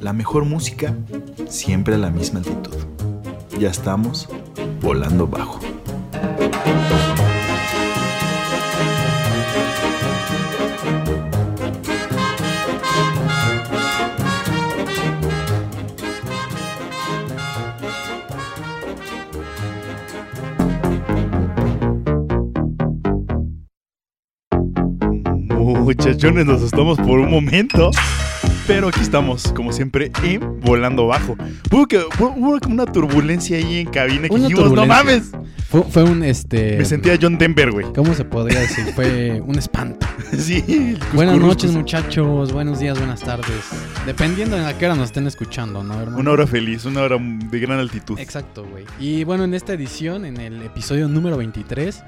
La mejor música siempre a la misma altitud. Ya estamos volando bajo. Muchachones, nos asustamos por un momento. Pero aquí estamos, como siempre, en Volando Bajo. Hubo, que, hubo una turbulencia ahí en cabina que Una dijimos, no mames. Fue, fue un este. Me sentía John Denver, güey. ¿Cómo se podría decir? Fue un espanto. Sí. el Buenas cuscurrus, noches, muchachos. Buenos días, buenas tardes. Dependiendo de a qué hora nos estén escuchando, ¿no, hermano? Una hora feliz, una hora de gran altitud. Exacto, güey. Y bueno, en esta edición, en el episodio número 23,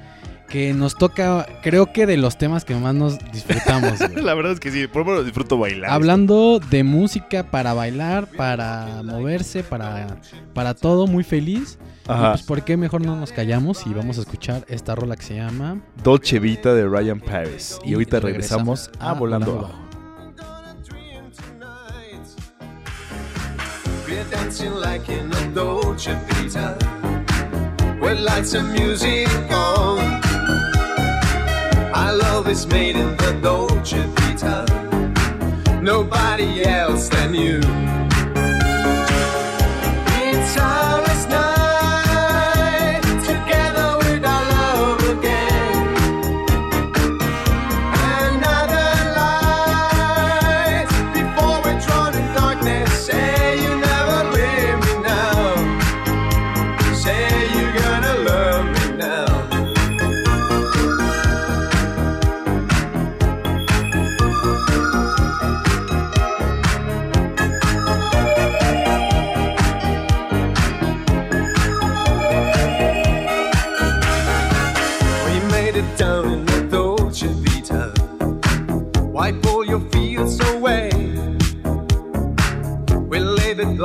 que nos toca, creo que de los temas que más nos disfrutamos. La verdad es que sí, por lo menos disfruto bailar. Hablando de música para bailar, para moverse, para, para todo, muy feliz. Ajá. Pues, ¿por qué mejor no nos callamos y vamos a escuchar esta rola que se llama Dolce Vita de Ryan Paris. Y, Y ahorita regresamos regresamos a a Volando Volando Bajo. We're dancing like in a Dolce Vita With lights and music on Our love is made in the Dolce Vita. Nobody else than you. It's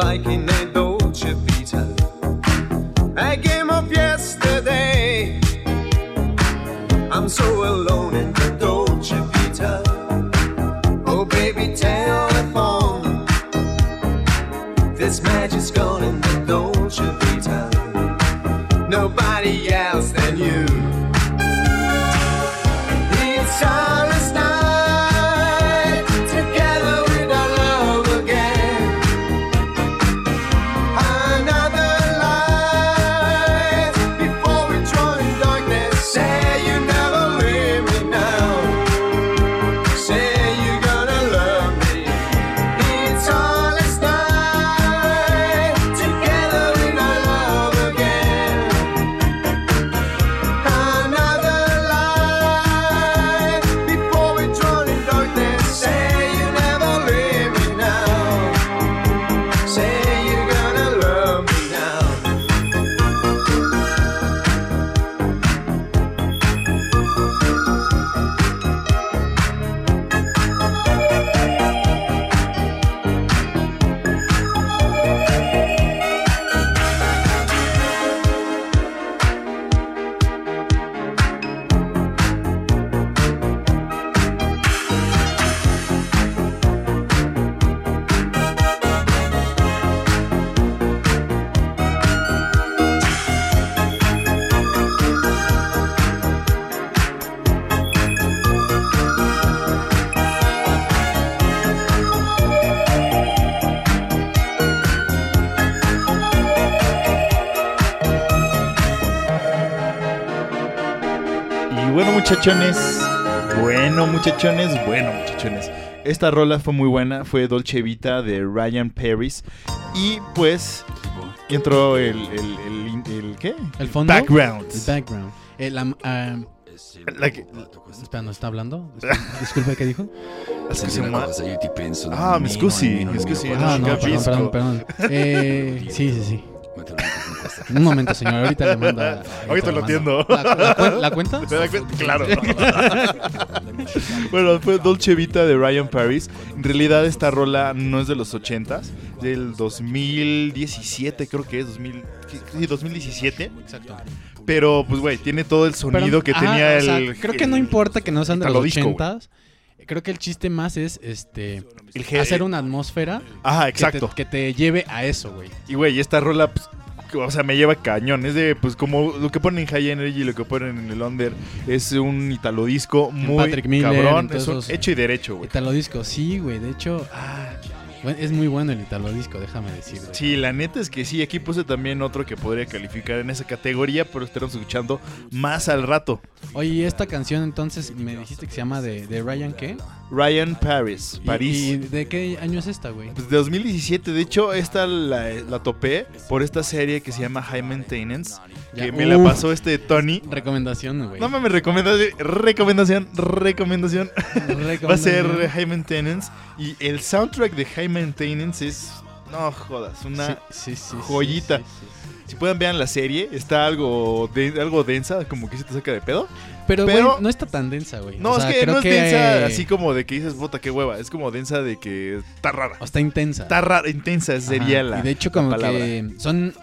like in a Dolce Vita. Yesterday. I'm so alone in the Dolce Vita. Oh, baby, telephone. This magic's gone in the Dolce Vita. Nobody else muchachones. Bueno, muchachones. Bueno, muchachones. Esta rola fue muy buena. Fue Dolce Vita de Ryan Paris. Y pues. Entró el. el, el, el- ¿Qué? el fondo. Background. El background. Eh, la- ah, La que- espera, ¿no está hablando? Disculpe, ¿qué dijo? Ah, mi scusi, mi scusi. Ah, no, perdón, perdón, perdón. Eh, sí, sí, sí. Un momento, señor. Ahorita le manda. Ahorita lo atiendo. ¿La, la, cuen- la cuenta? Claro. bueno, fue Dolce Vita de Ryan Paris. En realidad esta rola no es de los 80s, del 2017 creo que es, 2000, sí, 2017. Exacto. Pero pues güey, tiene todo el sonido Pero, que ajá, tenía o sea, el... creo que no importa que no sean de los Italo disco, güey. 80s. creo que el chiste más es este El ge- hacer una atmósfera Ajá, que te- exacto. que te, lleve a eso, güey. Y güey, esta rola, pues, o sea, me lleva cañón. Es de, pues, como lo que ponen en High Energy y lo que ponen en el Under. Es un italo disco muy Patrick Miller, cabrón. Es un hecho y derecho, güey. Italo disco, sí, güey. De hecho, ah, es muy bueno el Italo disco, déjame decir. güey. Sí, la neta es que sí. Aquí puse también otro que podría calificar en esa categoría, pero estaremos escuchando más al rato. Oye, ¿y esta canción entonces me dijiste que se llama de, de Ryan qué? Ryan Paris, ¿Y- París. ¿Y, de qué año es esta, güey? Pues de 2017, de hecho, esta la, la topé por esta serie que se llama High Maintenance, que Ya, me la pasó este Tony. Recomendación, güey. No mames, recomendación, recomendación, recomendación. Va a ser. High Maintenance y el soundtrack de High Maintenance es, no jodas, una... Sí, sí, sí, sí, joyita. Si pueden vean la serie, está algo, de, algo densa, como que se te saca de pedo. Pero, no está tan densa, güey. No, O sea, es que creo no es densa así como de que dices, bota, qué hueva. Es como densa de que está rara. o está intensa. Está rara, intensa sería Ajá, la Y de hecho, como que son.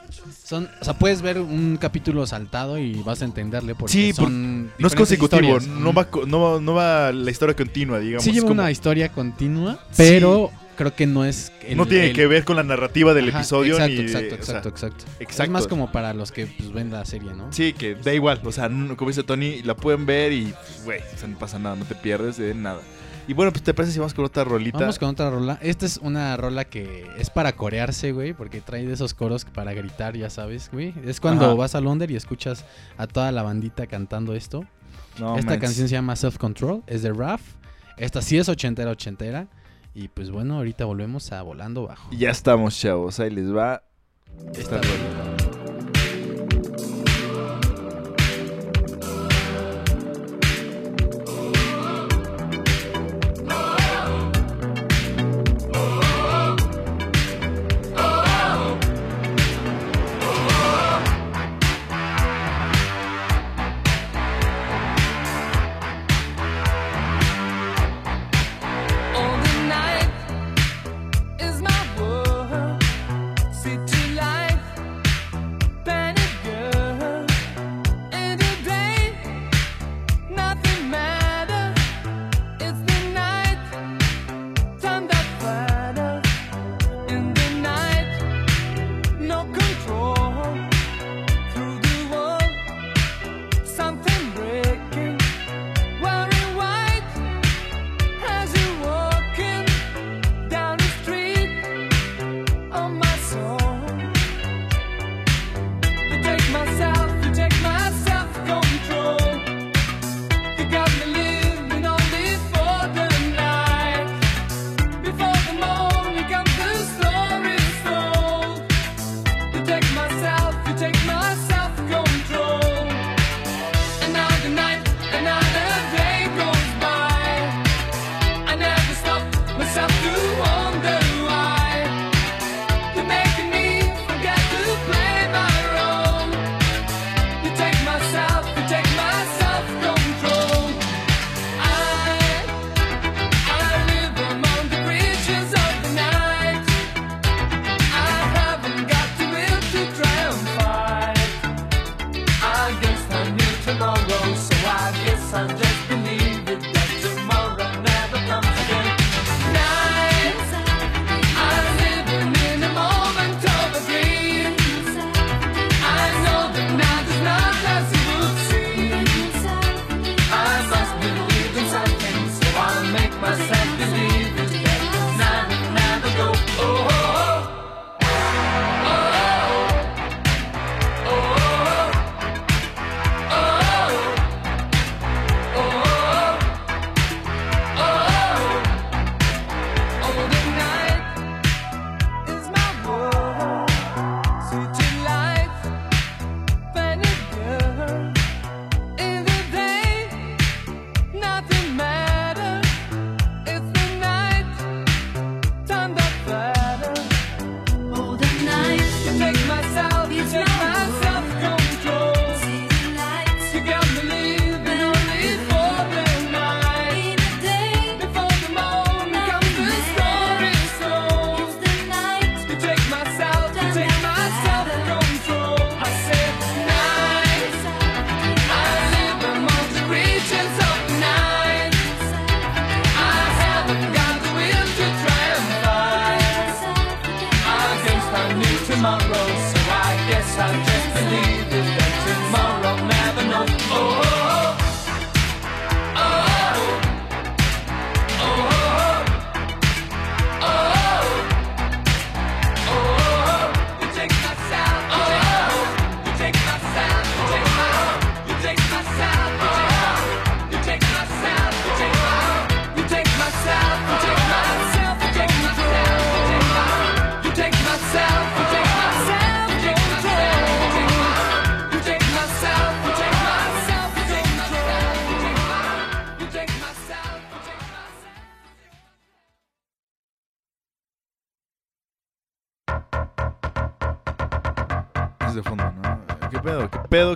Son, o sea, puedes ver un capítulo saltado y vas a entenderle porque Sí, por- son No es consecutivo, no va, no, va- no va la historia continua, digamos. Sí lleva como- una historia continua, Sí. pero creo que no es el- no tiene el- que ver con la narrativa del Ajá, episodio exacto, ni exacto, o sea, exacto, exacto. exacto. Es más como para los que pues, ven la serie, ¿no? Sí, que da igual. O sea, como dice Tony, la pueden ver y, güey, o sea, no pasa nada, no te pierdes de nada. Y bueno, pues te parece si vamos con otra rolita. Vamos con otra rola. Esta es una rola que es para corearse, güey, porque trae de esos coros para gritar, ya sabes, güey. Es cuando Ajá. vas a Londres y escuchas a toda la bandita cantando esto. No Esta canción se llama Self Control, es de Raf. Esta sí es ochentera, ochentera. Y pues bueno, ahorita volvemos a Volando Bajo. Y ya estamos, chavos. Ahí les va esta Esta rolita.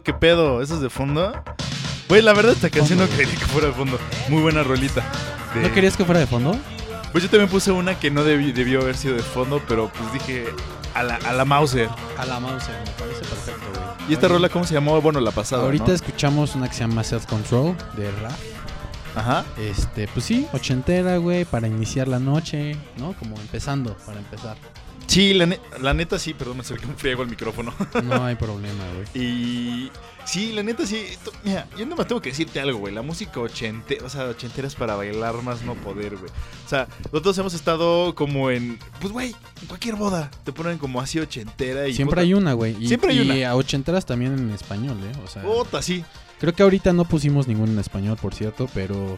¿Qué pedo? ¿Eso es de fondo? Güey, la verdad esta canción no quería que fuera de fondo. Muy buena rolita. De- ¿No querías que fuera de fondo? Pues yo también puse una que no debi- debió haber sido de fondo, pero pues dije a la, a la Mauser. A la mouse, me parece perfecto, güey. ¿Y esta Oye, rola cómo se llamó? Bueno, la pasada, Ahorita ¿no? escuchamos una que se llama Self Control de Raf. Ajá. Este, pues sí, ochentera, güey, para iniciar la noche, ¿no? Como empezando, para empezar. Sí, la, ne- la neta sí, perdón, me acerqué un friego al micrófono. No hay problema, güey. Y sí, la neta sí. Mira, yo nomás tengo que decirte algo, güey. La música ochentera, o sea, ochentera es para bailar más no poder, güey. O sea, nosotros hemos estado como en, pues, güey, en cualquier boda te ponen como así ochentera y Siempre hay una, güey. Y, Siempre hay y una. a ochenteras también en español, ¿eh? O sea, Puta, sí. creo que ahorita no pusimos ningún en español, por cierto, pero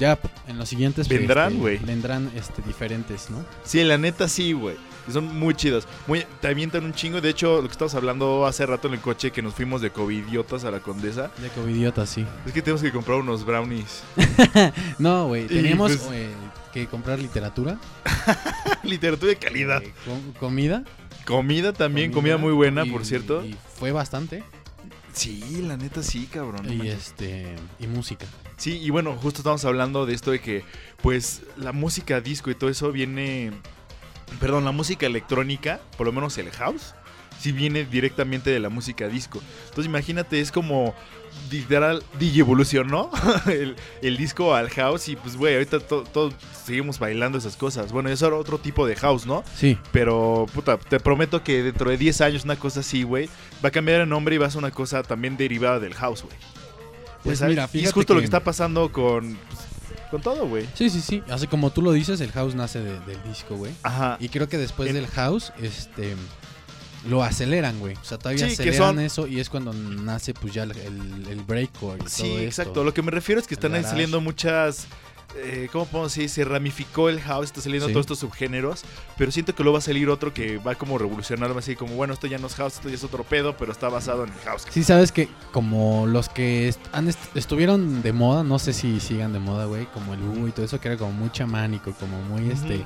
ya en los siguientes pues, Vendrán, este, güey. vendrán este, diferentes, ¿no? Sí, la neta sí, güey. Son muy chidas. Muy, te avientan un chingo. De hecho, lo que estábamos hablando hace rato en el coche, que nos fuimos de covidiotas a la condesa, De covidiota, sí. es que tenemos que comprar unos brownies. No, güey, Y, teníamos pues- eh, que comprar literatura, Literatura de calidad. eh, com- comida. Comida también, comida, muy buena, y- por cierto. Y fue bastante. Sí, la neta sí, cabrón. no y manches. este y música. Sí, y bueno, justo estamos hablando de esto de que, pues, la música disco y todo eso viene. Perdón, la música electrónica, por lo menos el house, sí viene directamente de la música disco. Entonces, imagínate, es como. Literal, DJ evolucionó el, el disco al house y pues, güey, ahorita to- todos seguimos bailando esas cosas. Bueno, eso era otro tipo de house, ¿no? Sí, Pero, puta, te prometo que dentro de 10 años una cosa así, güey, va a cambiar el nombre y va a ser una cosa también derivada del house, güey. Pues mira, y es fíjate justo lo que- está pasando con, pues, con todo, güey. sí, sí, sí. Así como tú lo dices, el house nace de- del disco, güey. Ajá. Y creo que después En- del house, este lo aceleran, güey. O sea, todavía Sí, aceleran son- eso y es cuando nace pues ya el, el, el breakcore y Sí, todo esto. exacto. Lo que me refiero es que El están garage. saliendo muchas. Eh, ¿Cómo podemos decir? Se ramificó el house, está saliendo Sí. todos estos subgéneros. Pero siento que luego va a salir otro que va como revolucionar, así como, bueno, esto ya no es house, esto ya es otro pedo, pero está basado en el house. Sí, sabes que como los que est- han est- estuvieron de moda, no sé si sigan de moda, güey, como el Hugo y todo eso, que era como muy chamánico, como muy este. Ujú.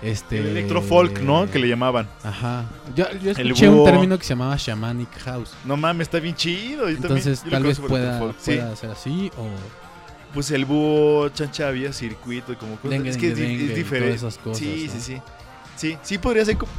Este. El electrofolk, ¿no? Que le llamaban. Ajá. Yo, yo escuché un término que se llamaba shamanic house. No mames, está bien chido. Yo Entonces, también, yo tal vez. Sí. pueda ser así o. Pues el búho, chancha había circuito y como cosas. Dengue, es que es, dengue, diferente. todas esas cosas, sí, ¿no? sí, sí. Sí, sí podría ser como...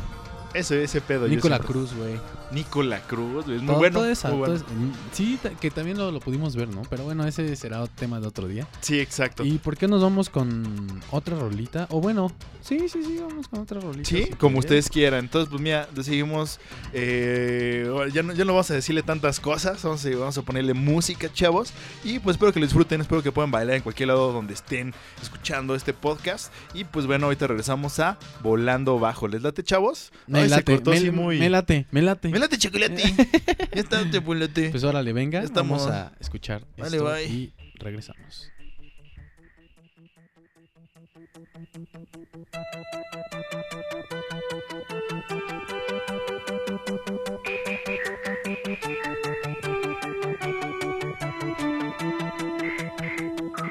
Eso, ese pedo. siempre- Cruz, güey. Nicola Cruz, es muy Todo- bueno. muy bueno. sí, que también lo, lo pudimos ver, ¿no? Pero bueno, ese será tema de otro día. Sí, exacto. ¿Y por qué nos vamos con otra rolita? O bueno, sí, sí, sí, vamos con otra rolita. Sí, si como quieres. ustedes quieran. Entonces, pues mira, decidimos. eh, ya, no, ya no vamos a decirle tantas cosas. Vamos a, vamos a ponerle música, chavos. Y pues espero que lo disfruten. Espero que puedan bailar en cualquier lado donde estén escuchando este podcast. Y pues bueno, ahorita regresamos a Volando Bajo. ¿Les late, chavos? Me Ay, late, me, muy. me late, me late. Me late, chocolate. ya está, te volate. Pues órale, venga, Ya estamos. vamos a escuchar Vale, esto bye. y regresamos.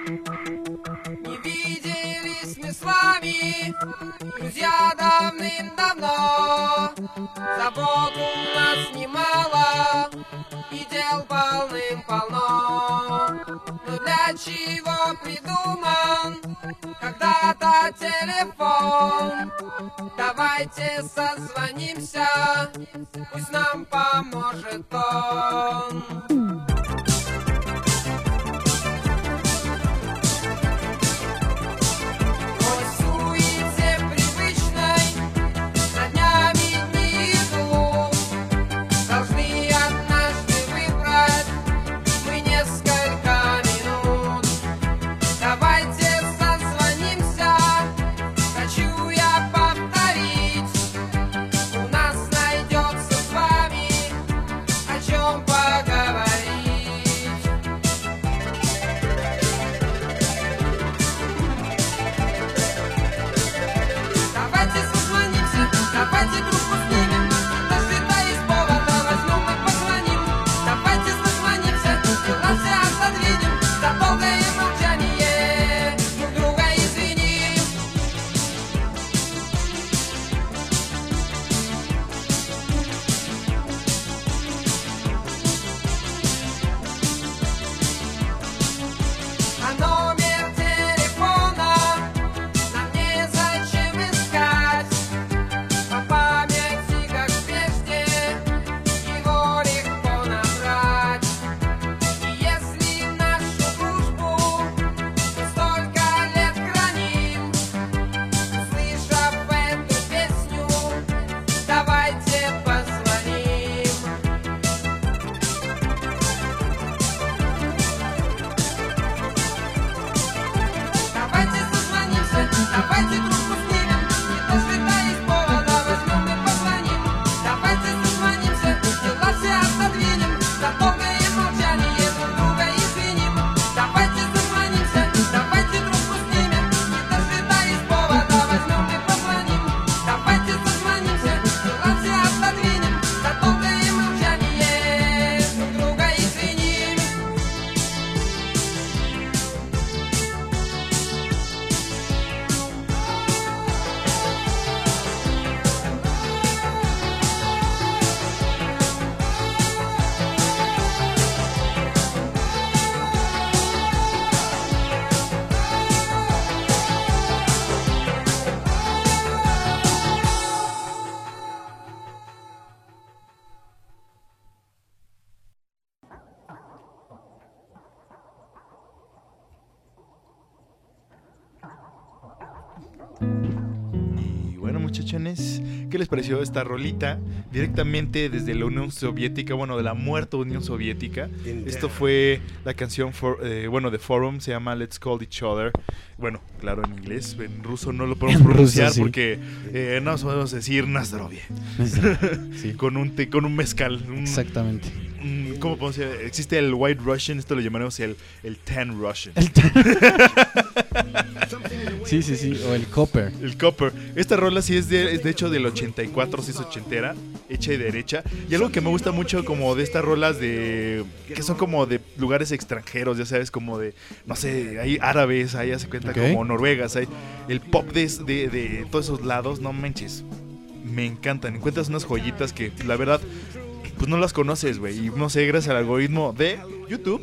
Не виделись мы с вами, друзья, давным-давно. Забот у нас немало, и дел полным-полно. Но для чего придуман когда-то телефон? Давайте созвонимся, пусть нам поможет он. Les pareció esta rolita? Directamente desde la Unión Soviética, bueno, de la muerta Unión Soviética. Esto fue la canción, for- eh, bueno, de Forum, se llama Let's Call Each Other. Bueno, claro, en inglés, en ruso no lo podemos pronunciar sí. porque eh, no podemos decir Nazdrovie. Sí, Con un, te- con un mezcal. un- exactamente. Un- ¿Cómo podemos decir? Existe el White Russian, esto lo llamaremos el, el Tan Russian. El sí, sí, sí. O el Copper. El Copper. Esta rola sí es de, es de hecho del 84, sí es ochentera, hecha y derecha. Y algo que me gusta mucho como de estas rolas de... que son como de lugares extranjeros, ya sabes, como de, no sé, hay árabes, ahí hace cuenta como noruegas, hay el pop de, de, de todos esos lados, no manches. Me encantan, encuentras unas joyitas que la verdad, pues no las conoces, güey. Y no sé, gracias al algoritmo de YouTube,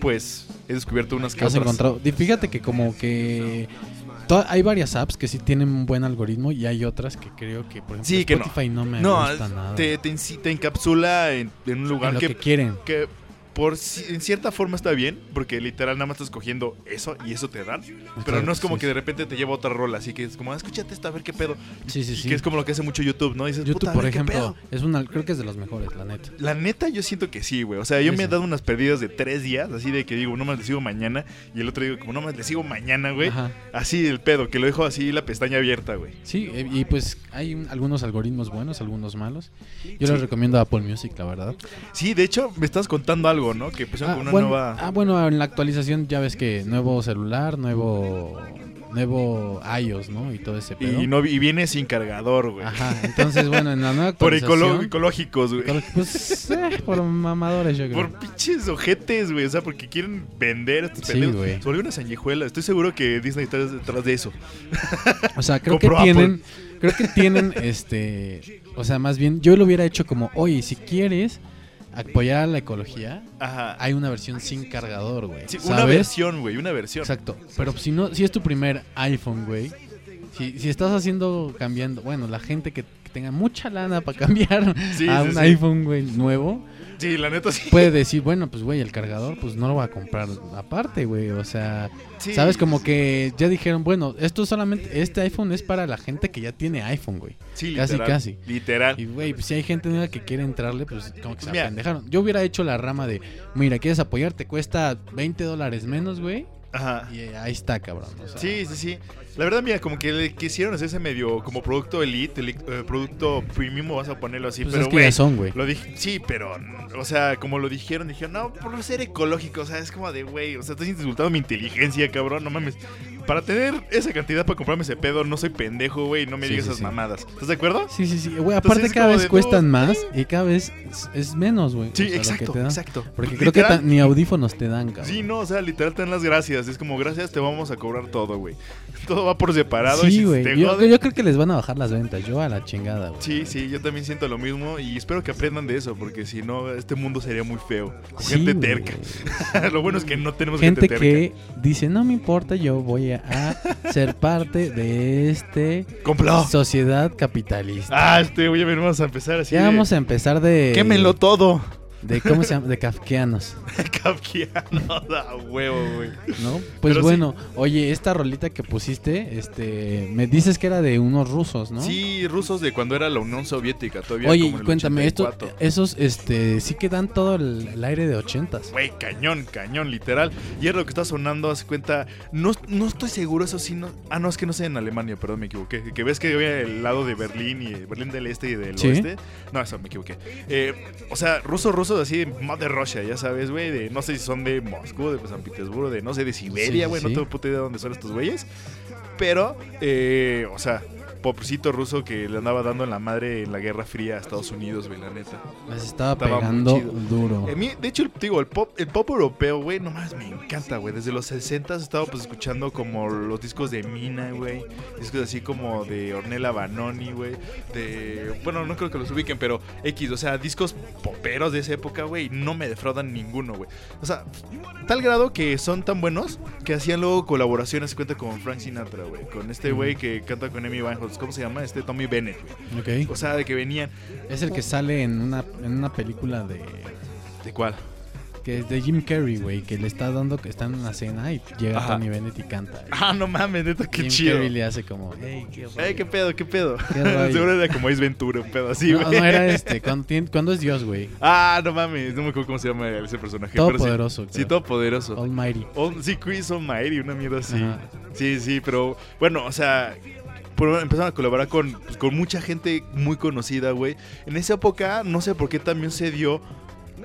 pues he descubierto unas que has otras. encontrado. Di- Fíjate que como que to- hay varias apps que sí tienen un buen algoritmo y hay otras que creo que, por ejemplo, Sí, que no. Spotify no, me No, gusta nada. te, te, enci- te encapsula en, en un lugar En lo que que quieren. que por en cierta forma está bien, porque literal nada más estás cogiendo eso y eso te dan, pero no es como sí, que de repente te lleva otra rola, así que es como, "Ah, escúchate esta, a ver qué pedo. Sí, sí, Y sí. que es como lo que hace mucho YouTube, ¿no? Dices, YouTube, "Puta, a por ejemplo, pedo". es una, creo que es de los mejores, la neta. La neta, yo siento que sí, güey. O sea, yo Sí, me he dado unas perdidas de tres días, así de que digo, no más le sigo mañana, y el otro digo, como no más le sigo mañana, güey. Ajá. Así el pedo, que lo dejo así la pestaña abierta, güey. Sí, eh, y pues hay un- algunos algoritmos buenos, algunos malos. Yo les recomiendo Apple Music, la verdad. Sí, de hecho, me estás contando algo, ¿no? Que empezaron Ah, con una bueno, nueva. ah, bueno, en la actualización ya ves que nuevo celular, nuevo nuevo iOS, ¿no? Y todo ese pedo. y, no, y viene sin cargador, güey. Ajá, entonces bueno, en la nueva Por actualización... ecolo- ecológicos, güey. Por- Pues, eh, por mamadores, yo creo. Por pinches ojetes, güey. O sea, porque quieren vender estos Sí, güey. Se volvió una sanguijuela. Estoy seguro que Disney está detrás de eso. O sea, creo que tienen, creo que tienen, este, o sea, más bien, yo lo hubiera hecho como, oye, si quieres apoyar a la ecología, Ajá. hay una versión sin cargador, güey. Sí, ¿sabes? una versión, güey. Una versión. Exacto. Pero si no, si es tu primer iPhone, güey, si, si estás haciendo, cambiando, bueno, la gente que, que tenga mucha lana para cambiar Sí, a sí, un sí. iPhone, güey, nuevo, Sí, la neta sí. puede decir, bueno, pues, güey, el cargador, pues no lo voy a comprar aparte, güey. O sea, Sí. ¿sabes? Como que ya dijeron, bueno, esto solamente, este iPhone es para la gente que ya tiene iPhone, güey. Sí, casi, literal. casi. Literal. Y, güey, pues, si hay gente nueva que quiere entrarle, pues como que se apendejaron. Yo hubiera hecho la rama de, mira, ¿quieres apoyar? Te cuesta 20 dólares menos, güey. Ajá. Y ahí está, cabrón. o sea, Sí, sí, sí. La verdad, mira, como que le quisieron hacer ese medio como producto elite, eli- eh, producto premium, vas a ponerlo así, pues pero es que. Lo dije, sí, pero, o sea, como lo dijeron, dijeron, no, por ser ecológico, o sea, es como de, güey, o sea, estás insultando mi inteligencia, cabrón, no mames. Para tener esa cantidad para comprarme ese pedo, no soy pendejo, güey, no me Sí, digas sí, esas sí. mamadas. ¿Estás de acuerdo? Sí, sí, sí. Güey, aparte cada vez de, cuestan no, más y cada vez es, es menos, güey. Sí, o sea, lo que exacto, exacto. Porque creo que Literal, ni audífonos te dan, cabrón. Sí, no, o sea, literal te dan las gracias. Es como, gracias, te vamos a cobrar todo, güey. Todo va por separado. y Sí, si güey. Yo, creo que les van a bajar las ventas. Yo a la chingada, güey. Sí, sí, yo también siento lo mismo y espero que aprendan de eso, porque si no, este mundo sería muy feo. Con Sí, gente terca. lo bueno es que no tenemos gente, Gente terca. que dice, no me importa, yo voy a, ser parte de este ¡Complot! sociedad capitalista. Ah, este, oye, vamos a empezar así. ya de- vamos a empezar de... Quémenlo todo. De, ¿cómo se llama? De kafkianos, Kafkiano, da huevo, güey. ¿no? Pues Pero sí. bueno, oye, esta rolita que pusiste, este, me dices que era de unos rusos, ¿no? Sí, rusos de cuando era la Unión Soviética, todavía Oye, como el cuéntame, estos, 84. esos, este, sí que dan todo el, el aire de ochentas. Güey, cañón, cañón, literal. Y es lo que está sonando, hace cuenta. No, no estoy seguro, eso sí. No, ah, no, es que no sé en Alemania, perdón, me equivoqué. Que ves que había el lado de Berlín y Berlín del Este y del Sí. Oeste. No, eso me equivoqué. Eh, o sea, rusos, rusos así de Mother Russia, ya sabes, güey. De no sé si son de Moscú, de San Petersburgo, de no sé, de Siberia, Sí, güey. sí. No tengo puta idea de dónde son estos güeyes. Pero, eh, o sea, popcito ruso que le andaba dando en la madre en la Guerra Fría a Estados Unidos, güey, la neta. Les estaba, Estaba pegando duro. A mí, de hecho, digo, el pop, el pop europeo, güey, nomás me encanta, güey. Desde los 60 estaba pues escuchando como los discos de Mina, güey. Discos así como de Ornella Banoni, güey. De. Bueno, no creo que los ubiquen, pero X, o sea, discos poperos de esa época, güey. No me defraudan ninguno, güey. O sea, tal grado que son tan buenos que hacían luego colaboraciones, cuenta con Frank Sinatra, güey. Con este güey que canta con Amy Winehouse. ¿Cómo se llama? Este Tommy Bennett, güey. Ok. O sea, de que venían. Es el que sale en una, en una película de... ¿De cuál? que es de Jim Carrey, güey, que le está dando, que está en una cena y llega Ajá. Tony Bennett y canta. Ah, no mames, neta, qué Jim chido. Carrey le hace como, hey, qué pedo, qué pedo. Qué. Seguro era como Ace Ventura, un pedo así, güey. no era este, cuando es Dios, güey. Ah, no mames, no me acuerdo cómo se llama ese personaje. pero sí. Todopoderoso. Sí, creo. todopoderoso. Almighty. Oh, sí, Chris Almighty, una mierda así. Ajá. Sí, sí, pero bueno, o sea, empezaron a colaborar con, pues, con mucha gente muy conocida, güey. En esa época, no sé por qué también se dio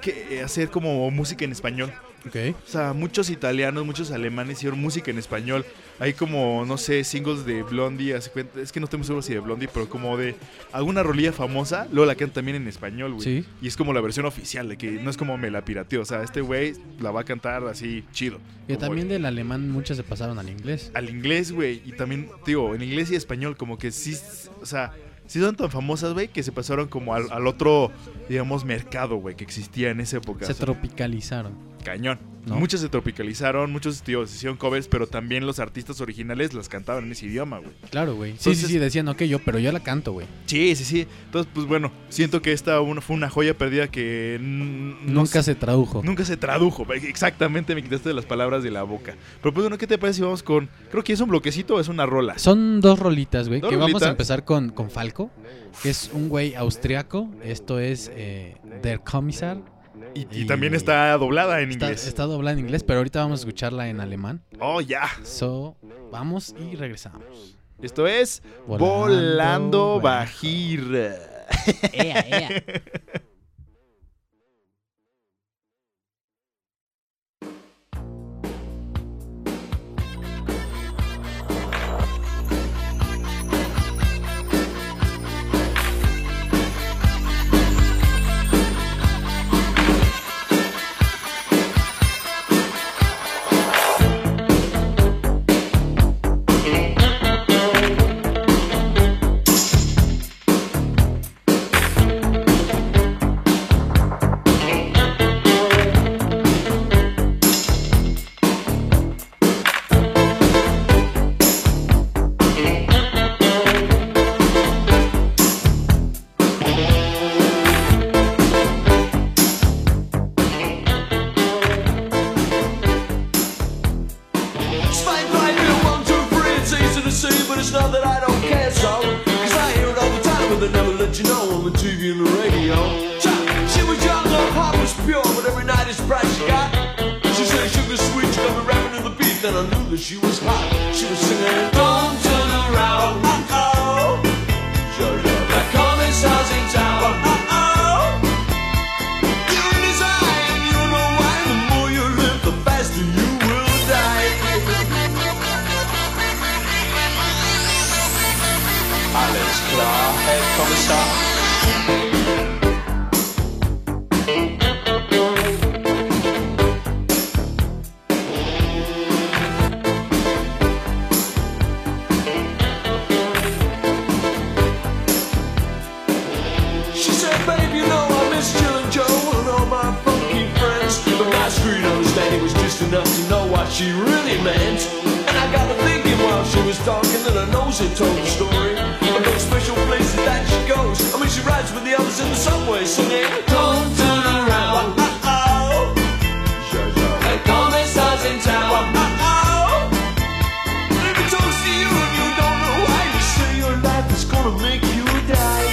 que eh, hacer como música en español. O sea, muchos italianos, muchos alemanes hicieron música en español. Hay como, no sé, singles de Blondie, es que no estoy muy seguro si de Blondie, pero como de alguna rolilla famosa, luego la cantan también en español, güey. Sí. Y es como la versión oficial, de que no es como me la pirateó. O sea, este güey la va a cantar así, chido. Y también del alemán muchos se pasaron al inglés. al inglés, güey. Y también, digo, en inglés y español, como que sí, o sea, sí son tan famosas, güey, que se pasaron como al, al otro, digamos, mercado, güey, que existía en esa época. Se O sea, tropicalizaron. Cañón. ¿No? Muchos se tropicalizaron, muchos, tío, se hicieron covers, pero también los artistas originales las cantaban en ese idioma, güey. Claro, güey. Sí, sí, sí, decían, ok, yo, pero yo la canto, güey. Sí, sí, sí. Entonces, pues bueno, siento que esta una, fue una joya perdida que Nunca se- tradujo. Nunca se tradujo, exactamente, me quitaste las palabras de la boca. Pero pues bueno, ¿qué te parece si vamos con, creo que es un bloquecito o es una rola? Son dos rolitas, güey. Que vamos a empezar con, con Falco, que es un güey austriaco. Esto es eh, Der Kommissar. Y, y Y- también está doblada en Está, inglés. está doblada en inglés, pero ahorita vamos a escucharla en alemán. Oh, ya. So, vamos y regresamos. Esto es Volando Volando. Bajir. Ea, ea. that her nose had told the story of those special places that she goes. I mean, she rides with the others in the subway singing, Don't turn around. Uh-oh. In town. Uh-oh. If it talks to you and you don't know why, you say your life is gonna make you die.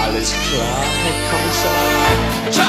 Alles klar, Herr Kommissar. Cha,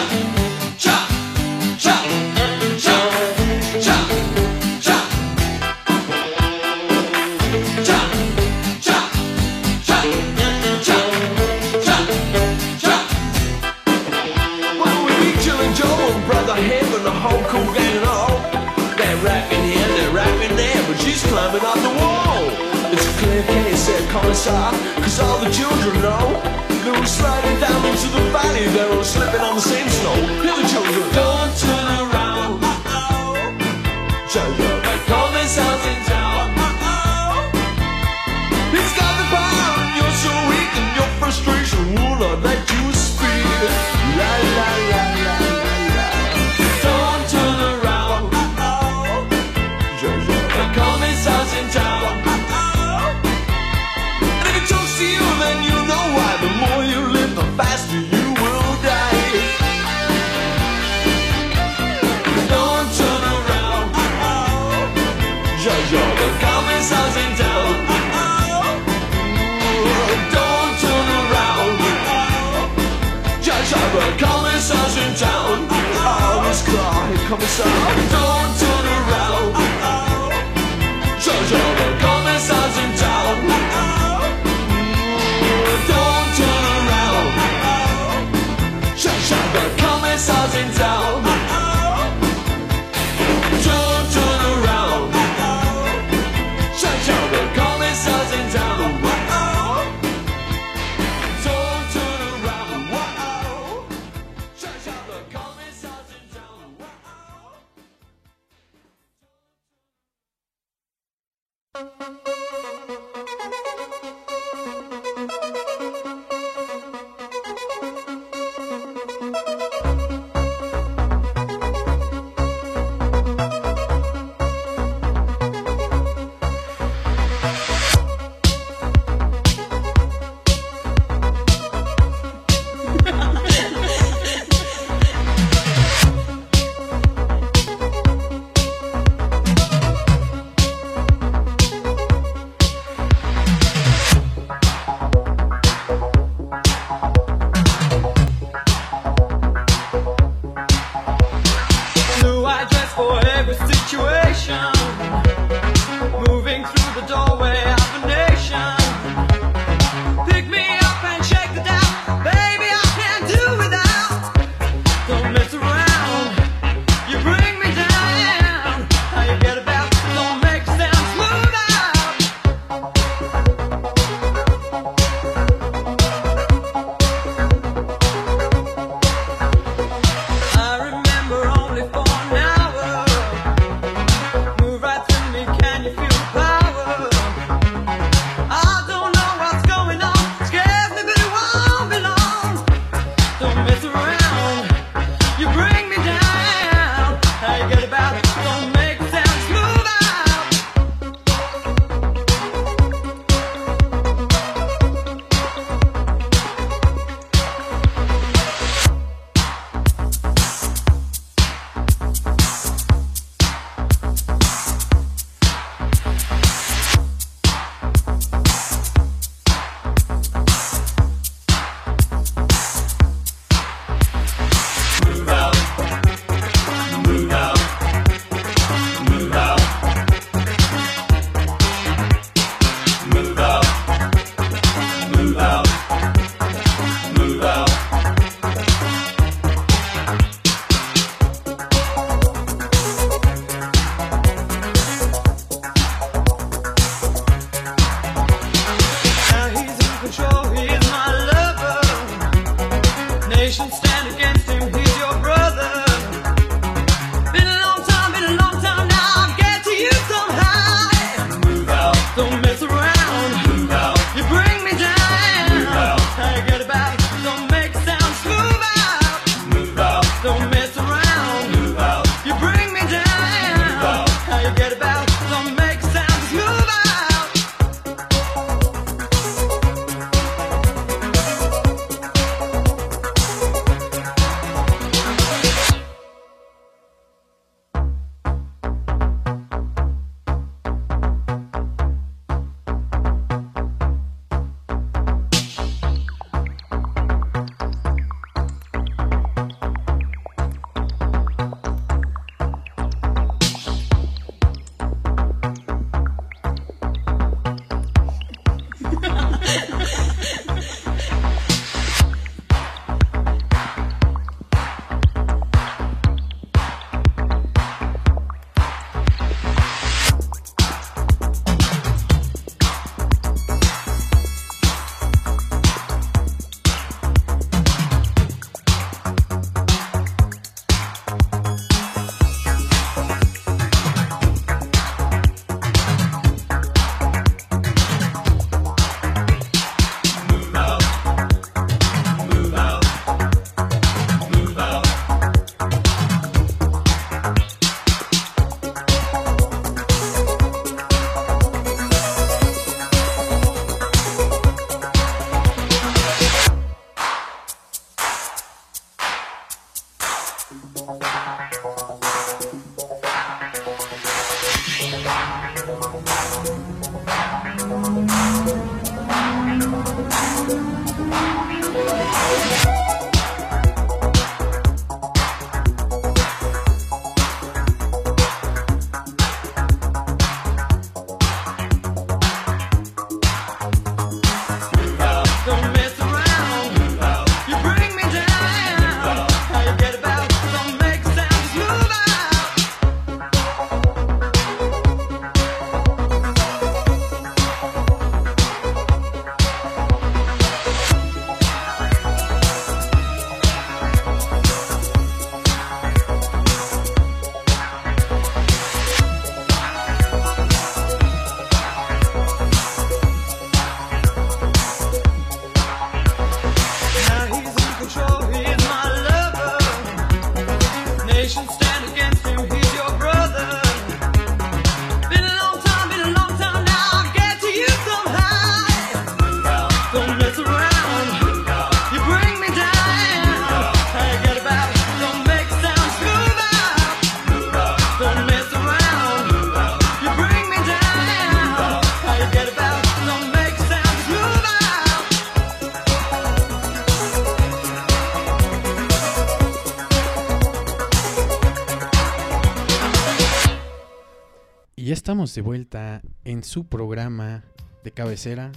De vuelta en su programa de cabecera,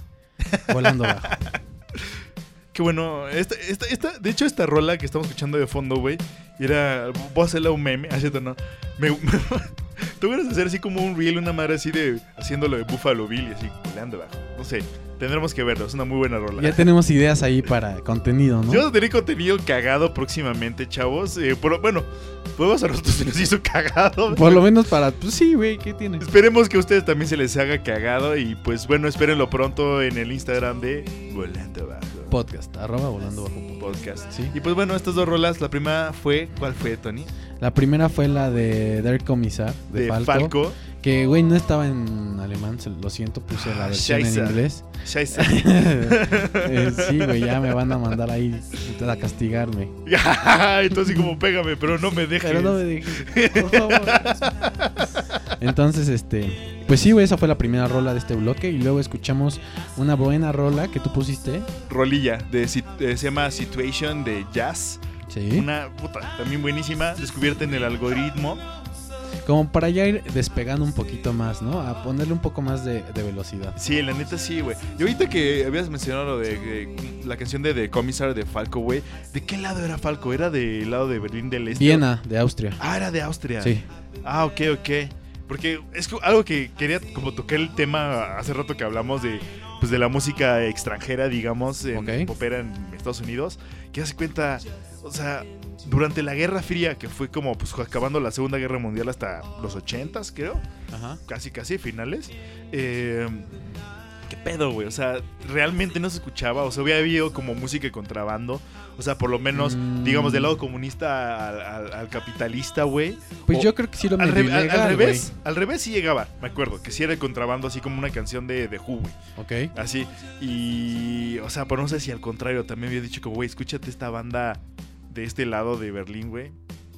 Volando Bajo. Qué bueno, esta, esta, esta, de hecho esta rola que estamos escuchando de fondo, güey, era, voy a un meme, así no, me, tú quieres hacer así como un reel, una madre así de, haciéndolo de Buffalo Bill y así, volando abajo, no sé, tendremos que verlo, es una muy buena rola. Ya tenemos ideas ahí para contenido, ¿no? Yo a tener contenido cagado próximamente, chavos, eh, pero, bueno, podemos a nosotros se nos hizo cagado. Por lo menos para, pues sí, güey, ¿qué tiene? Esperemos que a ustedes también se les haga cagado y pues bueno, espérenlo pronto en el Instagram de Volando Abajo. Podcast, arroba volando bajo podcast. Sí. Y pues bueno, estas dos rolas, la primera fue, ¿cuál fue, Tony? La primera fue la de Derek Commissar, de, De Falco, Falco. Que, güey, no estaba en alemán, lo siento, puse la Ah, versión en scheisse. inglés. Scheiße. Eh, sí, güey, ya me van a mandar ahí a castigarme. Entonces como pégame, pero no me dejes. Pero no me dejes, por favor. Entonces, este, pues sí, güey, esa fue la primera rola de este bloque. Y luego escuchamos una buena rola que tú pusiste. Rolilla, de, eh, se llama Situation de Jazz. Sí. Una puta, también buenísima, descubierta en el algoritmo. Como para ya ir despegando un poquito más, ¿no? A ponerle un poco más de, de velocidad. Sí, la neta sí, güey. Y ahorita que habías mencionado lo de la canción de The Commissar de Falco, güey. ¿De qué lado era Falco? ¿Era del lado de Berlín del Este? Viena, de Austria. Ah, era de Austria. Sí. Ah, ok, ok. Porque es algo que quería como tocar el tema hace rato que hablamos de pues de la música extranjera, digamos, en Ok. popera en Estados Unidos, que hace cuenta, o sea, durante la Guerra Fría, que fue como pues acabando la Segunda Guerra Mundial hasta los 80s, creo, Ajá. casi casi finales. eh, ¿Qué pedo, güey? O sea, realmente no se escuchaba. O sea, había habido como música de contrabando. O sea, por lo menos, Mm. digamos, del lado comunista al, al- al capitalista, güey. Pues O- yo creo que sí lo al, re- al- revés, al revés sí llegaba, me acuerdo, que sí era el contrabando así como una canción de, de Who, güey, güey. Ok. así, y, o sea, pero no sé si al contrario, también había dicho como, güey, escúchate esta banda de este lado de Berlín, güey,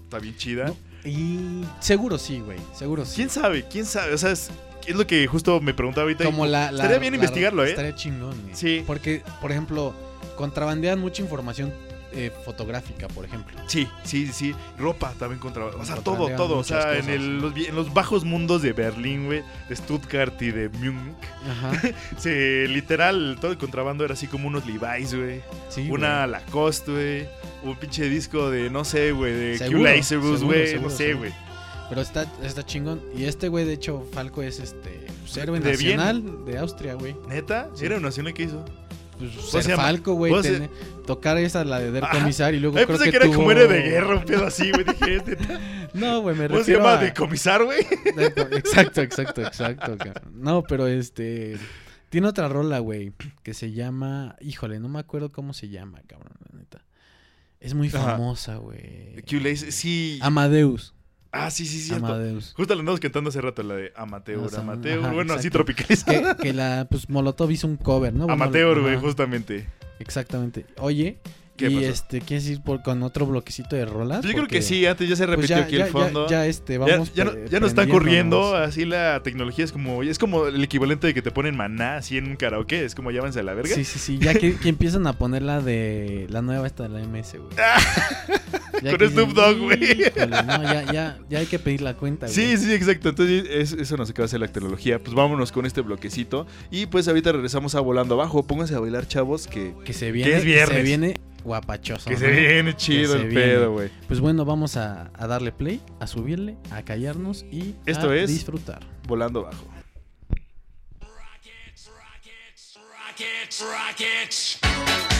está bien chida. No, Y seguro sí, güey. Seguro sí. ¿Quién sabe? ¿Quién sabe? O sea, es, es lo que justo me preguntaba ahorita. Como la, la- Estaría bien la- investigarlo, ¿eh? Estaría chingón, güey. Sí. Porque, por ejemplo, contrabandean mucha información eh, fotográfica, por ejemplo. Sí, sí, sí, ropa también contra, o sea, todo, todo, o sea, en, el- los, en los bajos mundos de Berlín, güey, de Stuttgart y de Múnich, Ajá. se, literal, todo el contrabando era así como unos Levi's, güey. Sí, una güey. Lacoste, güey. Un pinche disco de, no sé, güey, de Q Lazarus, güey. No sé, güey. Pero está, está chingón. Y este güey, de hecho, Falco es este pues, héroe De nacional de Austria, güey. ¿Neta? Sí. ¿Era una nación que hizo? Pues, se ser? Falco, güey. ¿Cómo se- tener- Tocar esa, la de Der. Comisar, y luego Ay, creo pensé que, que, era tuvo- como héroe de guerra, un pedo así, güey. Dije, ¿neta? No, güey, me ¿cómo se refiero llama? a... ¿De comisar, güey? Exacto, exacto, exacto. No, pero este... Tiene otra rola, güey, que se llama... Híjole, no me acuerdo cómo se llama, cabrón, la neta. Es muy Ajá. famosa, güey. Sí. Amadeus. Ah, sí, sí, cierto. Amadeus. Justo la andamos cantando hace rato, la de Amateur, Ah, Amateur. ajá, bueno, así exacto. tropicalizada. Que, que la, pues, Molotov hizo un cover, ¿no? Bueno, Amateur, güey, justamente. Exactamente. Oye, ¿Qué y pasó? este, ¿quieres ir por, con otro bloquecito de rolas? Yo creo que sí, antes ya se pues, repitió ya, aquí ya, el fondo. Ya, ya, este, Ya- vamos ya, no, no están corriendo, así la tecnología es como, es como el equivalente de que te ponen maná así en un karaoke, es como llámense a la verga. Sí, sí, sí. Ya que, que empiezan a poner la de la nueva esta de la MS, güey. Ya Con que Snoop Dogg, güey. "Híjole, No, ya, ya, ya hay que pedir la cuenta, güey. Sí, sí, exacto. Entonces, es- eso nos acaba de hacer la tecnología. Pues vámonos con este bloquecito. Y pues ahorita regresamos a volando abajo. Pónganse a bailar, chavos, que, Que se viene, es viernes. se viene guapachoso. que ¿no? se viene chido se el viene. pedo, güey. Pues bueno, vamos a, a darle play, a subirle, a callarnos y Esto a es- disfrutar. Volando abajo. Rockets, rockets. Get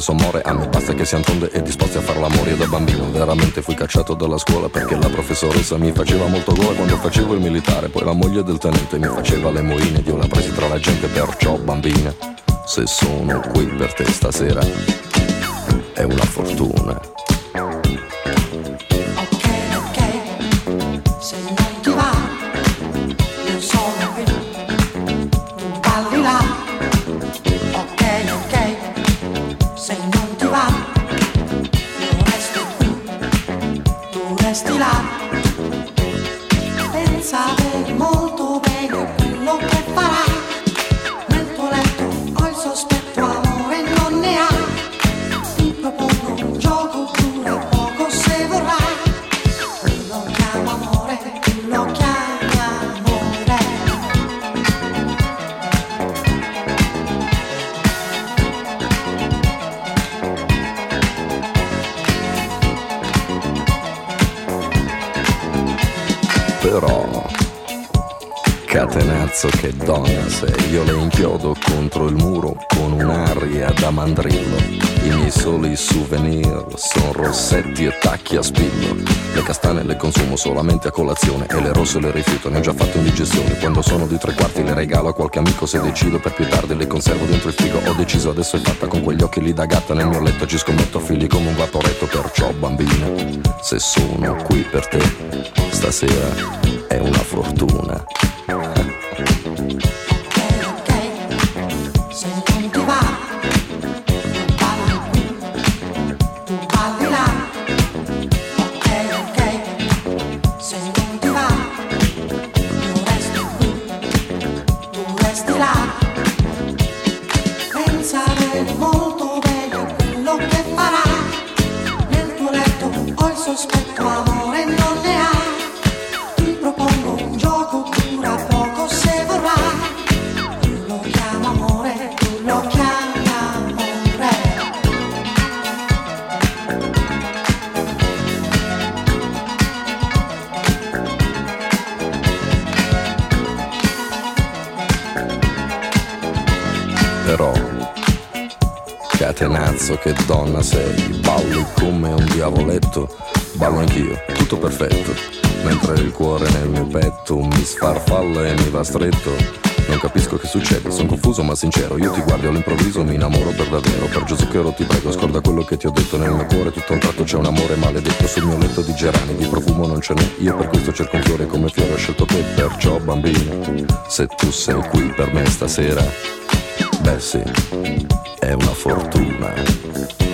son more, a me basta che siano tonde e disposti a far l'amore. Io da bambino veramente fui cacciato dalla scuola perché la professoressa mi faceva molto gola quando facevo il militare, poi la moglie del tenente mi faceva le moine ed io la presi tra la gente, perciò bambina, se sono qui per te stasera è una fortuna. Souvenir sono rossetti e tacchi a spillo. Le castane le consumo solamente a colazione e le rosse le rifiuto, ne ho già fatto indigestione. Quando sono di tre quarti le regalo a qualche amico se decido per più tardi le conservo dentro il frigo. Ho deciso adesso è fatta con quegli occhi lì da gatta nel mio letto ci scommetto figli come un vaporetto, perciò bambina, se sono qui per te stasera è una fortuna. Però, catenazzo che donna sei, balli come un diavoletto, ballo anch'io, tutto perfetto, mentre il cuore nel mio petto mi sfarfalla e mi va stretto. Non capisco che succede, sono confuso ma sincero, io ti guardo all'improvviso mi innamoro per davvero, per Zucchero ti prego scorda quello che ti ho detto nel mio cuore, tutto un tratto c'è un amore maledetto sul mio letto di gerani, di profumo non ce n'è, io per questo cerco un fiore come fiore ho scelto te, perciò bambina, se tu sei qui per me stasera, beh sì, è una fortuna.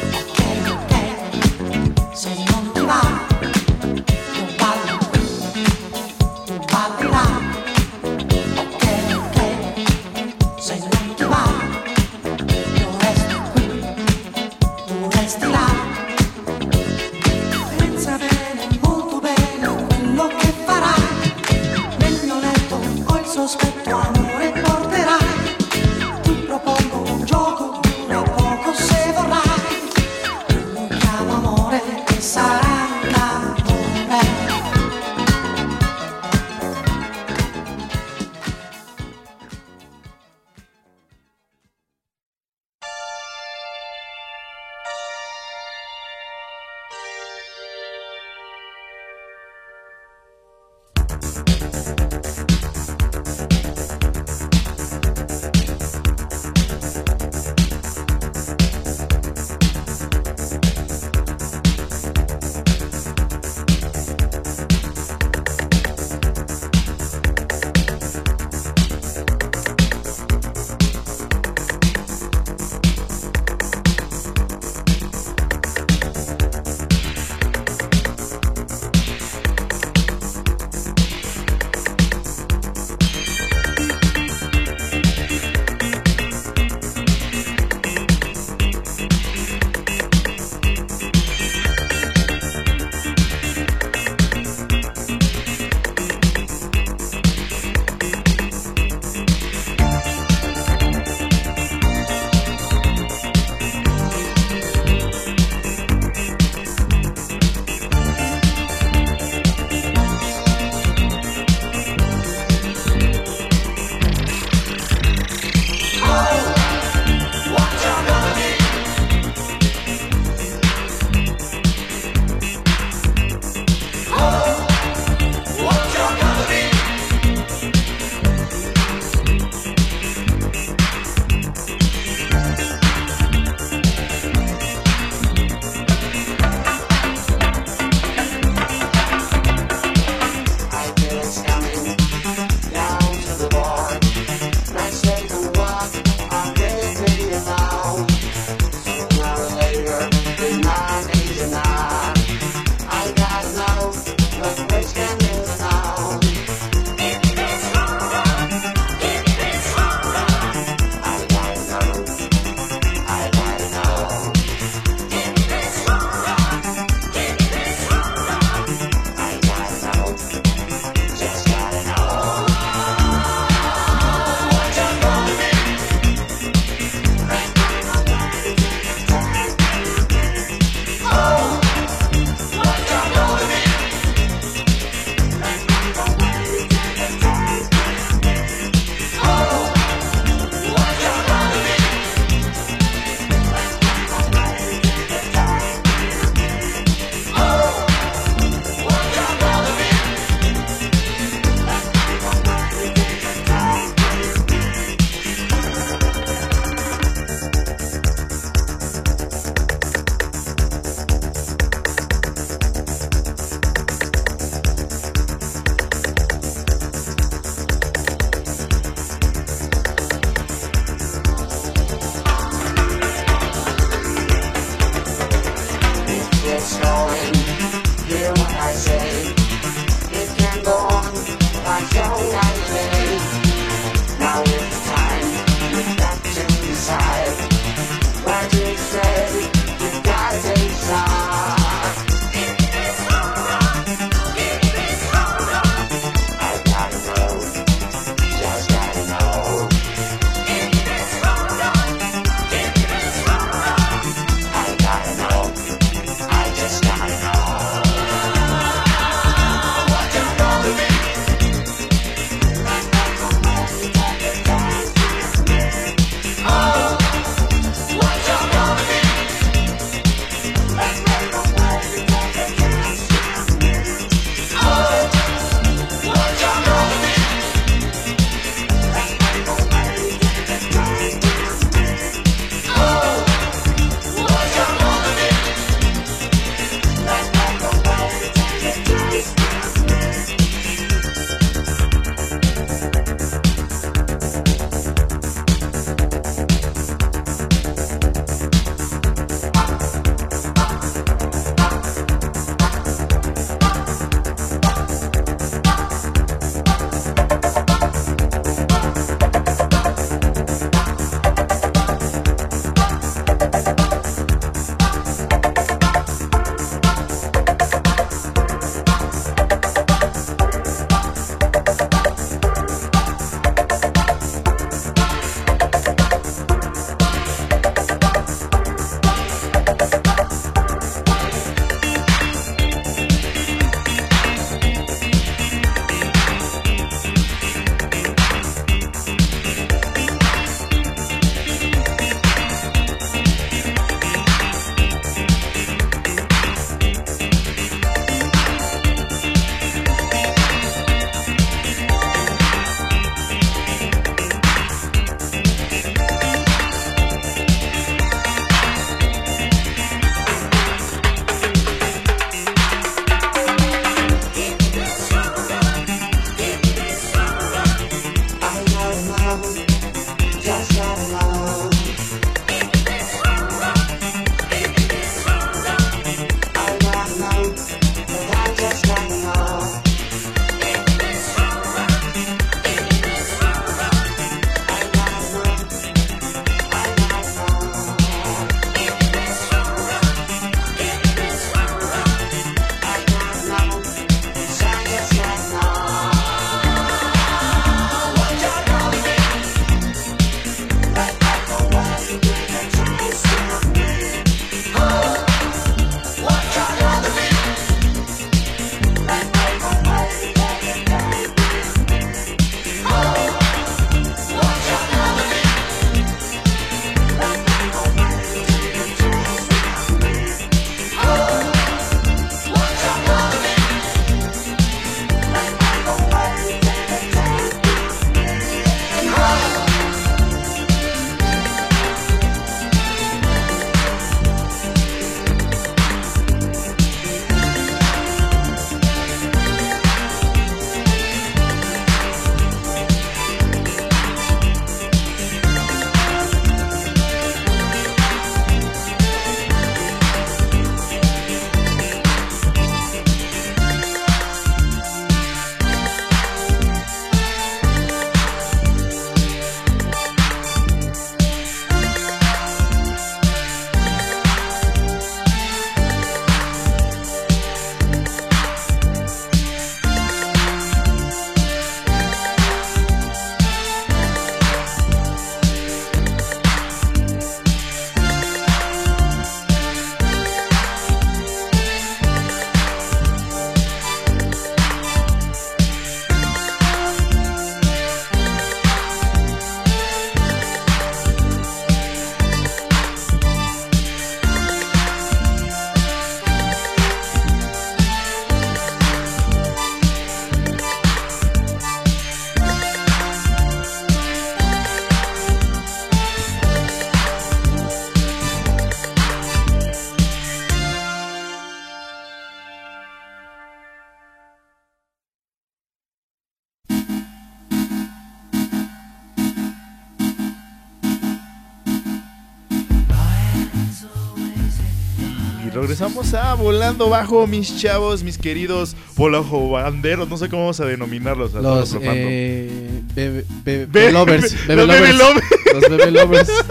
Regresamos a Volando Bajo, mis chavos, mis queridos volajo banderos, no sé cómo vamos a denominarlos. a Los eh, bebe, bebe- Be- lovers. los Bebe bebe lovers. lovers. Los bebe lovers.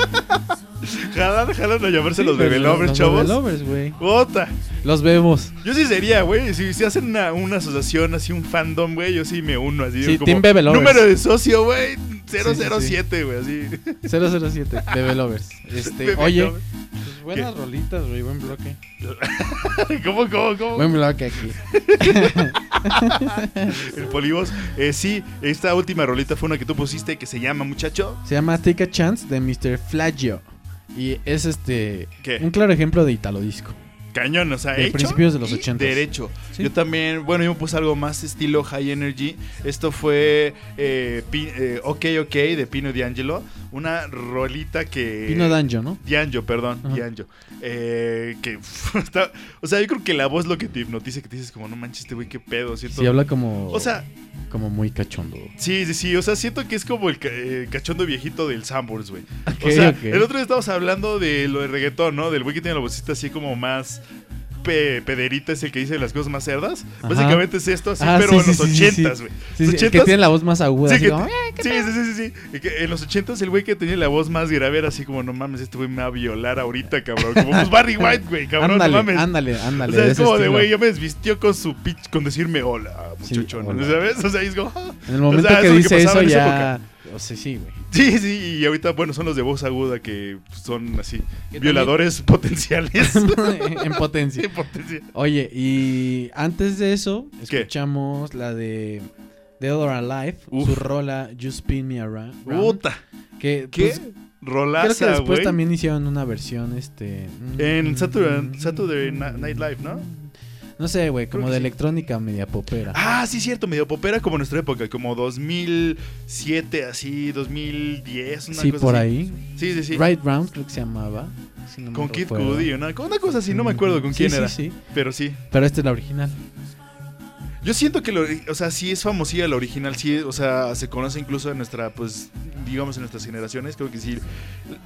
Jalan, jalan a llamarse Sí, los bebé lovers, los chavos. bebe lovers, güey. Bota. Los vemos. Yo sí sería, güey. Si, si hacen una, una asociación, así un fandom, güey, yo sí me uno así. Sí, como Team Bebe Lovers. Número de socio, güey. sí, sí. 007, güey, así. 007. Bebe lovers. Este, Bebe oye, lovers. Pues buenas rolitas, güey. Buen bloque. ¿Cómo, cómo, cómo? Buen bloque aquí. El polibos. Eh, sí, esta última rolita fue una que tú pusiste que se llama, muchacho. Se llama Take a Chance de Mr. Flagio. Y es este. ¿Qué? Un claro ejemplo de Italo Disco. Cañón, o sea, De hecho principios de los y 80s. Derecho. Sí. Yo también, bueno, yo me puse algo más estilo High Energy. Esto fue eh, Pi- eh, OK OK de Pino D'Angelo. Una rolita que. Pino Danjo, ¿no? Dianjo, perdón. Dianjo. Eh, que está, o sea, yo creo que la voz lo que te hipnotiza, que te dices como, no manches, este güey, qué pedo, siento. Sí, habla como. O sea, Como muy cachondo. sí, sí, sí, o sea, siento que es como el ca- eh, cachondo viejito del Sambors, güey. o sea, el otro día estábamos hablando de lo de reggaetón, ¿no? Del güey que tiene la vocita así como más pe- pederita, es el que dice las cosas más cerdas. Ajá. Básicamente es esto así, Ah, pero sí, en los ochentas, güey. Sí, sí, que tiene la voz más aguda. Sí, como, "Eh". sí, sí, sí, en los ochentas el güey que tenía la voz más grave era así como, no mames, este güey me va a violar ahorita, cabrón. Como pues Barry White, güey, cabrón, ándale, no mames. ándale, ándale. o sea, es como de, güey, ya me desvistió con su pitch, con decirme hola, muchachón. ¿Sabes? O sea, es como... ah. En el momento O sea, que eso dice eso, esa ya. O sea, sí, güey. Sí, sí, y ahorita, bueno, son los de voz aguda que son así, Que violadores potenciales. en potencia. En potencia. Oye, y antes de eso, ¿Qué? escuchamos la de Dead or Alive, Uf. su rola You Spin Me Around. Puta, que, qué pues, creo que rolaza, después también hicieron una versión, este... En mm, Saturday, Saturday Night Live, ¿no? No sé, güey, como de sí. electrónica media popera. Ah, sí, cierto, medio popera como nuestra época, como 2007, así, 2010, una sí, cosa por así. ahí. Sí, sí, sí. Right Round creo que se llamaba. si no me Con Kid. Cudi, una, una cosa así, no me acuerdo con quién sí, era. sí. Pero sí. Pero esta es la original. Yo siento que, lo, o sea, sí es famosilla la original, sí, o sea, se conoce incluso en nuestra, pues, digamos, en nuestras generaciones, creo que sí.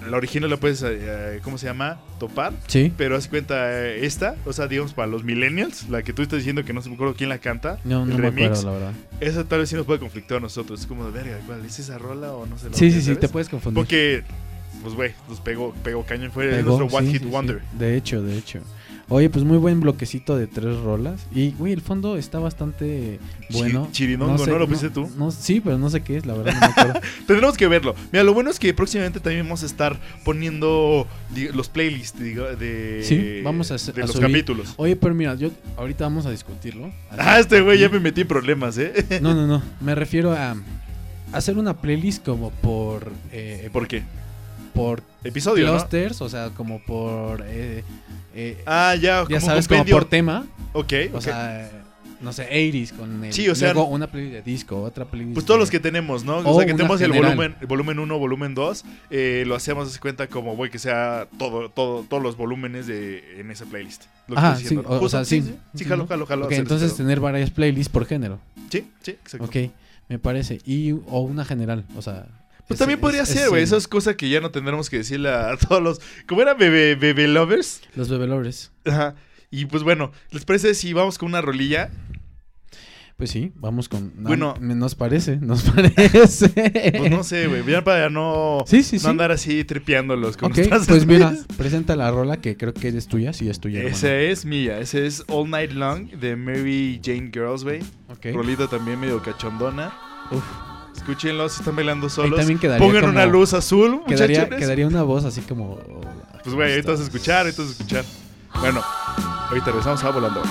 La original la puedes, eh, ¿cómo se llama? Topar. Sí. Pero haz cuenta eh, esta, o sea, digamos, para los millennials, la que tú estás diciendo que no se me acuerdo quién la canta, No, el no me remix, acuerdo, la verdad. esa tal vez sí nos puede conflictar a nosotros. Es como de verga, ¿cuál es esa rola o no sé? Sí, sí, sí, te puedes confundir. Porque, pues, güey, pues pegó, pegó cañón, fue Pegó, nuestro One sí, Hit sí, sí. Wonder. De hecho, de hecho. Oye, pues muy buen bloquecito de tres rolas. Y, güey, el fondo está bastante bueno. Chi- chirinongo, ¿no lo viste tú? No, sí, pero no sé qué es, la verdad. No me. Tendremos que verlo. Mira, lo bueno es que próximamente también vamos a estar poniendo los playlists digo, de, Sí, vamos a, hacer- de a los subir. capítulos. Oye, pero mira, yo ahorita vamos a discutirlo. Ah, este güey ya me metí en problemas, ¿eh? No, no, no. Me refiero a hacer una playlist como por. eh, ¿Por qué? Por Episodio, o sea, como por. eh, eh, Ah, ya, ya como sabes, como por tema. Ok, O ok. sea, no sé, 80s con el. Sí, o sea, luego una playlist de disco, otra playlist. Pues todos de- los que tenemos, ¿no? O, O sea, que tenemos el volumen, el volumen 1, volumen 2, eh, lo hacemos de cuenta como, güey, que sea todo, todo, todos los volúmenes de, en esa playlist. Lo Ajá, sí, o- o sea, sí. Sí, sí, jalo, jalo, jalo. Entonces este tener varias playlists por género. Sí, sí, exacto. Ok, me parece. Y, o una general, o sea. Pues es- también podría es- ser, güey. Eso es cosa que ya no tendremos que decirle a todos los. ¿Cómo era bebé, bebé lovers? Los bebelores. Ajá. Y pues bueno, ¿les parece si vamos con una rolilla? Pues sí, vamos con. no, Bueno. me- nos parece, nos parece. Pues no sé, güey. Ya para no, Sí, sí, no sí. andar así tripeándolos con Ok, nuestras pues mira, presenta la rola que creo que es tuya, sí es tuya. hermano. Esa es mía. Ese es All Night Long de Mary Jane Girls, güey. Ok. Rolita también medio cachondona. Uf. Escúchenlo si están bailando solos. también quedaría Pongan como- una luz azul, Quedaría, quedaría una voz así como. Pues güey, ahorita vas a escuchar, ahorita vas a escuchar. Bueno, ahorita regresamos a Volando.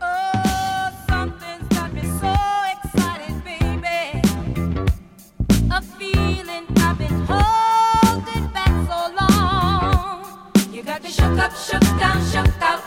Oh, something's got me so excited, baby. A feeling I've been holding back so long. You got me shook up, shook down, shook out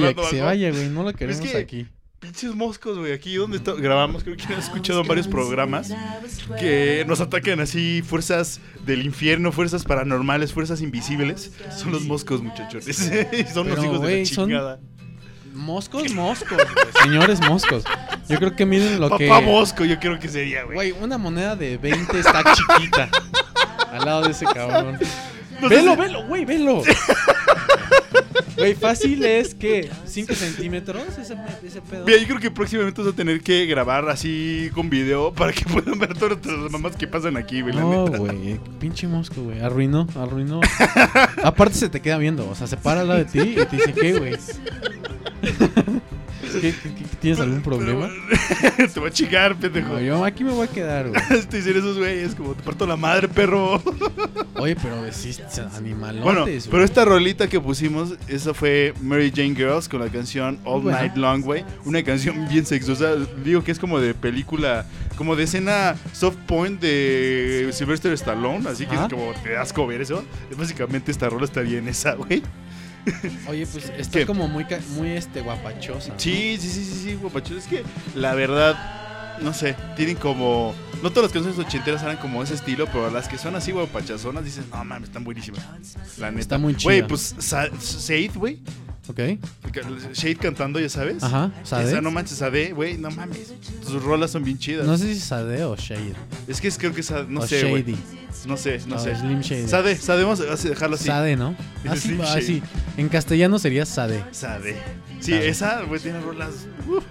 vaya, que se vaya, güey. No lo queremos que- aquí. Pinches moscos, güey. Aquí donde está- grabamos, creo que han escuchado en varios programas que nos atacan así fuerzas del infierno, fuerzas paranormales, fuerzas invisibles. Son los moscos, muchachos. Son los hijos de la son chingada. Moscos, moscos. Señores moscos. Yo creo que miren lo que. Papá mosco, yo creo que sería, güey. Güey, una moneda de 20 está chiquita. al lado de ese cabrón. No velo, velo, güey, velo. Güey, fácil es que 5 centímetros ese, ese pedo. Mira, yo creo que próximamente vas a tener que grabar así con video para que puedan ver todas las mamás que pasan aquí, güey. No, güey, pinche mosco, güey. Arruinó, arruinó. Aparte se te queda viendo, o sea, se para al lado de ti y te dice, ¿qué, güey? ¿Qué- qué- qué- ¿Tienes algún problema? te voy a chingar, pendejo. No, yo aquí me voy a quedar, güey. Te dicen esos güeyes como te parto la madre, perro. Oye, pero sí, animalotes, Bueno, pero esta rolita que pusimos, esa fue Mary Jane Girls con la canción All Bueno. Night Long, güey. Una canción bien sexosa. Digo que es como de película, como de escena soft point de Sylvester Stallone. Así que es como te asco ver eso. Básicamente esta rola estaría en esa, güey. Oye, pues está ¿Qué? como muy, muy este, guapachosa. Sí, sí, sí, sí, sí, guapacho. Es que la verdad, no sé, tienen como. No todas las canciones ochenteras eran como ese estilo, pero las que son así guapachazonas dices, no mames, están buenísimas. La neta. Está muy Güey, chida. pues Sa- Shade, güey. Ok. Shade cantando, ya sabes. Ajá, Sade. Esa no manches, Sade, güey, no mames. Sus rolas son bien chidas. No sé si es Sade o Shade. Es que es, creo que es, no o sé, güey. No sé, no, sé. Slim Shady. Sade, Sade, vamos a dejarlo así. Sade, ¿no? Es Así, Slim Shady. así. En castellano sería Sade. Sade. Sí, Sade. esa, güey, tiene rolas. uf.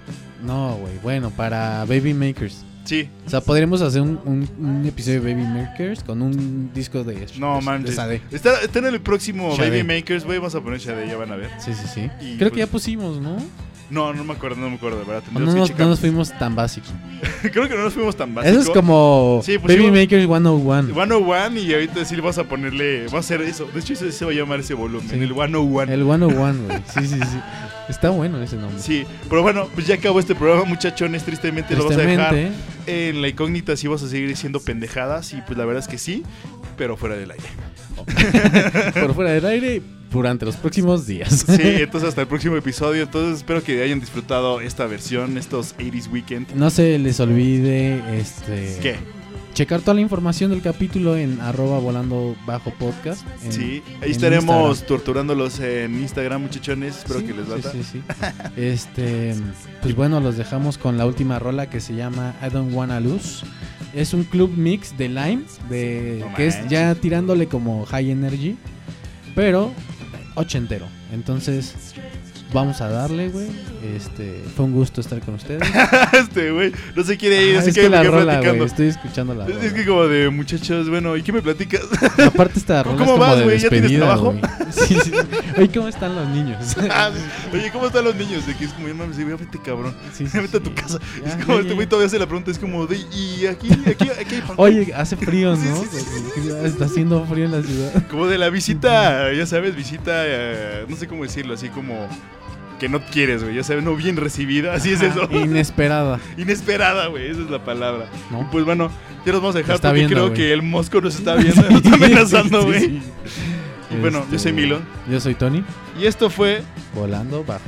No, güey. Bueno, para Baby Makers. Sí, O sea, podríamos hacer un, un- un episodio de Baby Makers con un disco de, no de, manches. de Sade. Está, está en el próximo. Baby Makers, güey. Vamos a poner Sade, ya van a ver. Sí, sí, sí. Y Creo pues- que ya pusimos, ¿no? No, no me acuerdo, no me acuerdo, de verdad. O Tendríamos no, que nos, checar. nos fuimos tan básicos. Creo que no nos fuimos tan básicos. Eso es como Sí, pusimos- Baby Makers 101. 101 y ahorita sí vas a ponerle. Va a hacer eso. De hecho, ese se va a llamar ese volumen. Sí. El 101. El 101, güey. Sí, sí, sí. Está bueno ese nombre. Sí, pero bueno, pues ya acabó este programa, muchachones. Tristemente, lo vas a dejar Tristemente, en la incógnita si vas a seguir diciendo pendejadas. Y pues la verdad es que sí, pero fuera del aire. por fuera del aire durante los próximos días. Sí, entonces hasta el próximo episodio. Entonces espero que hayan disfrutado esta versión, estos 80s Weekend. No se les olvide este ¿Qué? checar toda la información del capítulo en arroba volando bajo podcast. en- Sí, ahí estaremos Instagram. torturándolos en Instagram, muchachones. Espero Sí, que les sí, lata. sí, sí. Este, pues bueno, los dejamos con la última rola que se llama I Don't Wanna Lose. Es un club mix de Lime, de No que es ya tirándole como high energy, pero ochentero. Entonces, vamos a darle, güey. Este, fue un gusto estar con ustedes. este, güey, no se quiere ir, Ah, que que me la rola, platicando. estoy escuchando la Es- rola. Es que como de muchachos, bueno, ¿y qué me platicas? Aparte esta rola ¿Cómo es como vas, güey? ¿Ya tienes trabajo? Sí, sí. Oye, ¿cómo están los niños? Oye, ¿cómo están los niños? De que es como, ya mames, vete cabrón. Sí, sí, vete a tu casa. Ya, es como, este güey todavía hace la pregunta, es como, de, y aquí, aquí, aquí hay pan. Oye, hace frío, ¿no? Está haciendo frío en la ciudad. Como de la visita, ya sabes, visita, eh, no sé cómo decirlo, así como que no quieres, güey, ya sabes, no bien recibida, así es eso. Inesperada. Inesperada, güey, esa es la palabra. ¿No? Y pues bueno, ya nos vamos a dejar Está porque viendo, creo que el mosco nos está viendo, nos está amenazando, Sí, güey. sí. Y bueno, yo soy Este, Milo. Yo soy Tony. Y esto fue Volando bajo.